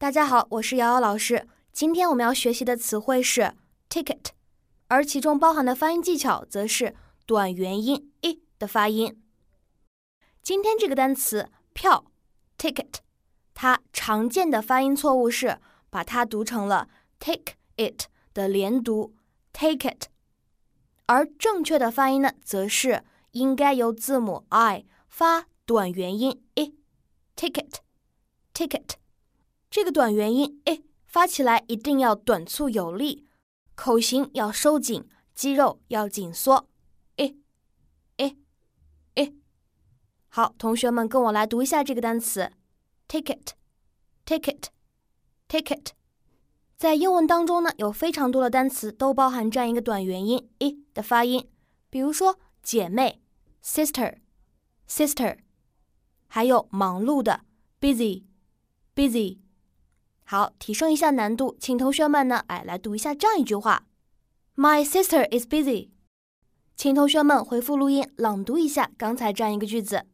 大家好，我是瑶瑶老师。今天我们要学习的词汇是 ticket，而其中包含的发音技巧则是短元音 i 的发音。今天这个单词票 ticket，它常见的发音错误是把它读成了 take it 的连读 take it，而正确的发音呢，则是应该由字母 i 发短元音 i ticket ticket。这个短元音 i 发起来一定要短促有力，口型要收紧，肌肉要紧缩。i i i 好，同学们跟我来读一下这个单词：ticket ticket ticket。在英文当中呢，有非常多的单词都包含这样一个短元音 i 的发音，比如说姐妹 sister sister，还有忙碌的 busy busy。好，提升一下难度，请同学们呢，哎，来读一下这样一句话：My sister is busy。请同学们回复录音，朗读一下刚才这样一个句子。